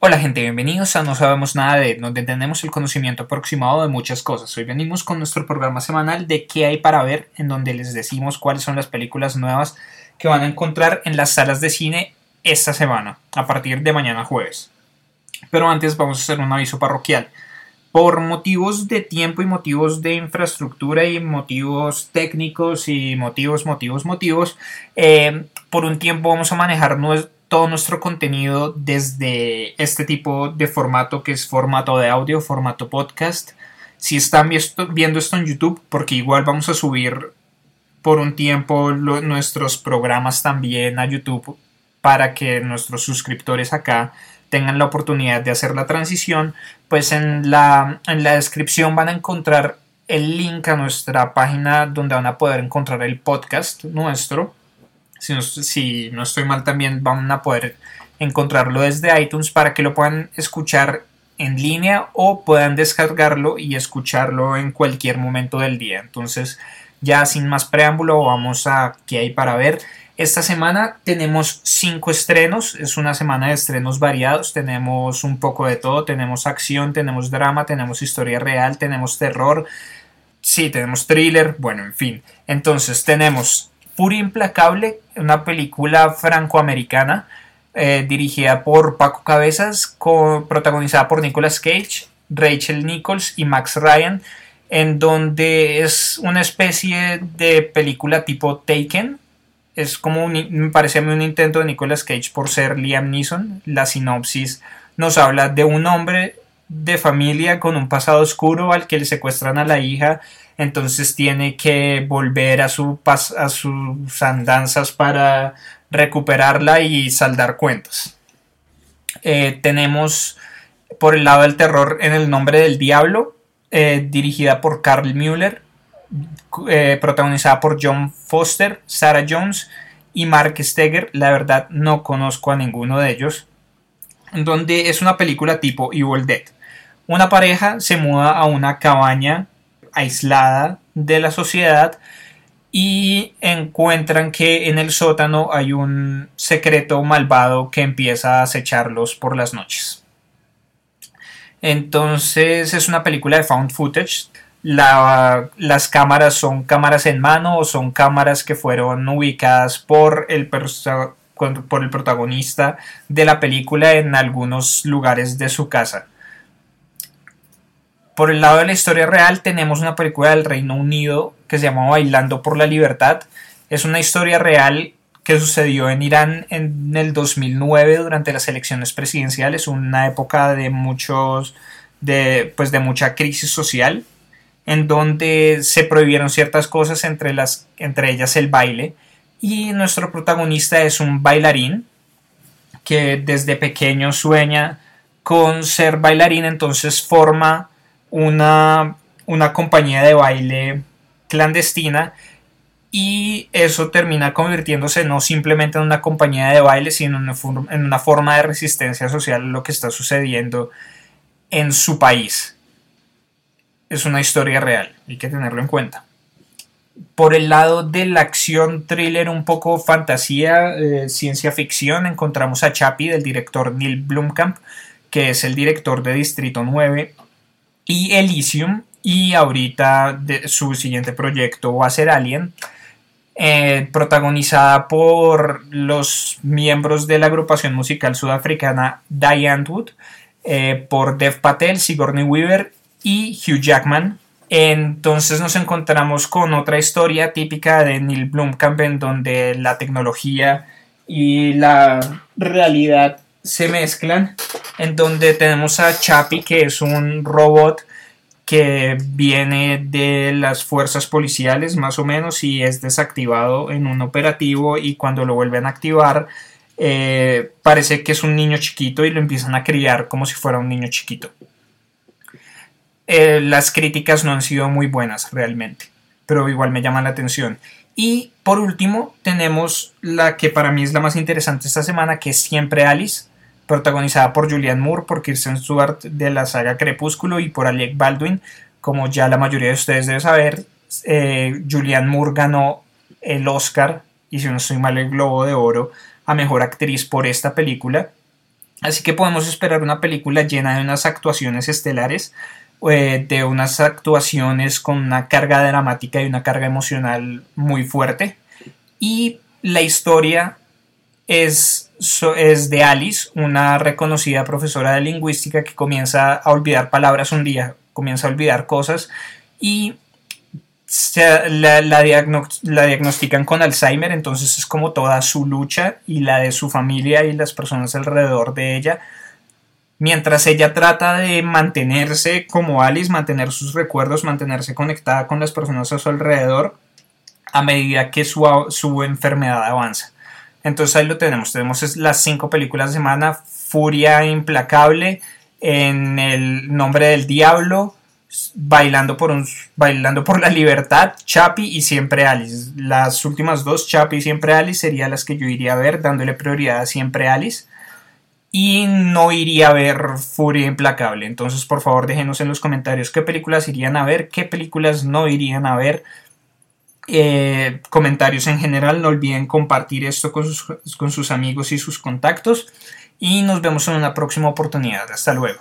Hola gente, bienvenidos a No Sabemos Nada de, donde tenemos el conocimiento aproximado de muchas cosas. Hoy venimos con nuestro programa semanal de qué hay para ver, en donde les decimos cuáles son las películas nuevas que van a encontrar en las salas de cine esta semana, a partir de mañana jueves. Pero antes vamos a hacer un aviso parroquial. Por motivos de tiempo y motivos de infraestructura y motivos técnicos y motivos, motivos, motivos, eh, por un tiempo vamos a manejar nuestro todo nuestro contenido desde este tipo de formato que es formato de audio, formato podcast. Si están viendo esto en YouTube, porque igual vamos a subir por un tiempo nuestros programas también a YouTube para que nuestros suscriptores acá tengan la oportunidad de hacer la transición, pues en la, en la descripción van a encontrar el link a nuestra página donde van a poder encontrar el podcast nuestro si no, estoy mal también van a poder encontrarlo desde iTunes para que lo puedan escuchar en línea o puedan descargarlo y escucharlo en cualquier momento del día. Entonces, ya sin más preámbulo, vamos a qué hay para ver. Esta semana tenemos cinco estrenos, es una semana de estrenos variados, tenemos un poco de todo, tenemos acción, tenemos drama, tenemos historia real, tenemos terror, sí, tenemos thriller, bueno, en fin. Entonces tenemos Furia Implacable, una película francoamericana eh, dirigida por Paco Cabezas, protagonizada por Nicolas Cage, Rachel Nichols y Max Ryan, en donde es una especie de película tipo Taken. Es como me parece a mí un intento de Nicolas Cage por ser Liam Neeson. La sinopsis nos habla de un hombre de familia con un pasado oscuro al que le secuestran a la hija entonces tiene que volver a, su a sus andanzas para recuperarla y saldar cuentas. Eh, tenemos por el lado del terror en el nombre del diablo, eh, dirigida por Carl Müller, eh, protagonizada por John Foster, Sarah Jones y Mark Steger. La verdad no conozco a ninguno de ellos. Donde es una película tipo Evil Dead. Una pareja se muda a una cabaña aislada de la sociedad y encuentran que en el sótano hay un secreto malvado que empieza a acecharlos por las noches. Entonces es una película de found footage. las cámaras son cámaras en mano o son cámaras que fueron ubicadas por el, por el protagonista de la película en algunos lugares de su casa. Por el lado de la historia real tenemos una película del Reino Unido que se llama Bailando por la Libertad. Es una historia real que sucedió en Irán en el 2009 durante las elecciones presidenciales, una época de muchos de pues de mucha crisis social en donde se prohibieron ciertas cosas entre las entre ellas el baile y nuestro protagonista es un bailarín que desde pequeño sueña con ser bailarín, entonces forma una, una compañía de baile clandestina y eso termina convirtiéndose no simplemente en una compañía de baile, sino en una, forma de resistencia social a lo que está sucediendo en su país. Es una historia real, hay que tenerlo en cuenta. Por el lado de la acción thriller, un poco fantasía, eh, ciencia ficción, encontramos a Chappie del director Neil Blomkamp, que es el director de Distrito 9 y Elysium y ahorita de, su siguiente proyecto va a ser Alien, eh, protagonizada por los miembros de la agrupación musical sudafricana Diane Wood, eh, por Dev Patel, Sigourney Weaver y Hugh Jackman. Entonces nos encontramos con otra historia típica de Neil Blomkamp en donde la tecnología y la realidad se mezclan, en donde tenemos a Chappie, que es un robot que viene de las fuerzas policiales más o menos y es desactivado en un operativo y cuando lo vuelven a activar eh, parece que es un niño chiquito y lo empiezan a criar como si fuera un niño chiquito. Eh, las críticas no han sido muy buenas realmente, pero igual me llaman la atención. Y por último tenemos la que para mí es la más interesante esta semana, que es Siempre Alice, protagonizada por Julianne Moore, por Kirsten Stewart de la saga Crepúsculo y por Alec Baldwin. Como ya la mayoría de ustedes deben saber, eh, Julianne Moore ganó el Oscar, y si no estoy mal, el Globo de Oro a Mejor Actriz por esta película. Así que podemos esperar una película llena de unas actuaciones estelares, eh, de unas actuaciones con una carga dramática y una carga emocional muy fuerte. Y la historia es, es de Alice, una reconocida profesora de lingüística que comienza a olvidar palabras un día, comienza a olvidar cosas y la, la, diagnostican con Alzheimer, entonces es como toda su lucha y la de su familia y las personas alrededor de ella. Mientras ella trata de mantenerse como Alice, mantener sus recuerdos, mantenerse conectada con las personas a su alrededor a medida que su, su enfermedad avanza. Entonces ahí lo tenemos, tenemos las cinco películas de semana, Furia Implacable, en el nombre del diablo, bailando por, un, bailando por la libertad, Chapi y siempre Alice. Las últimas dos, Chapi y siempre Alice, serían las que yo iría a ver, dándole prioridad a siempre Alice. Y no iría a ver Furia Implacable. Entonces, por favor, déjenos en los comentarios qué películas irían a ver, qué películas no irían a ver. Eh, comentarios en general. No olviden compartir esto con sus, con sus amigos y sus contactos. Y nos vemos en una próxima oportunidad. Hasta luego.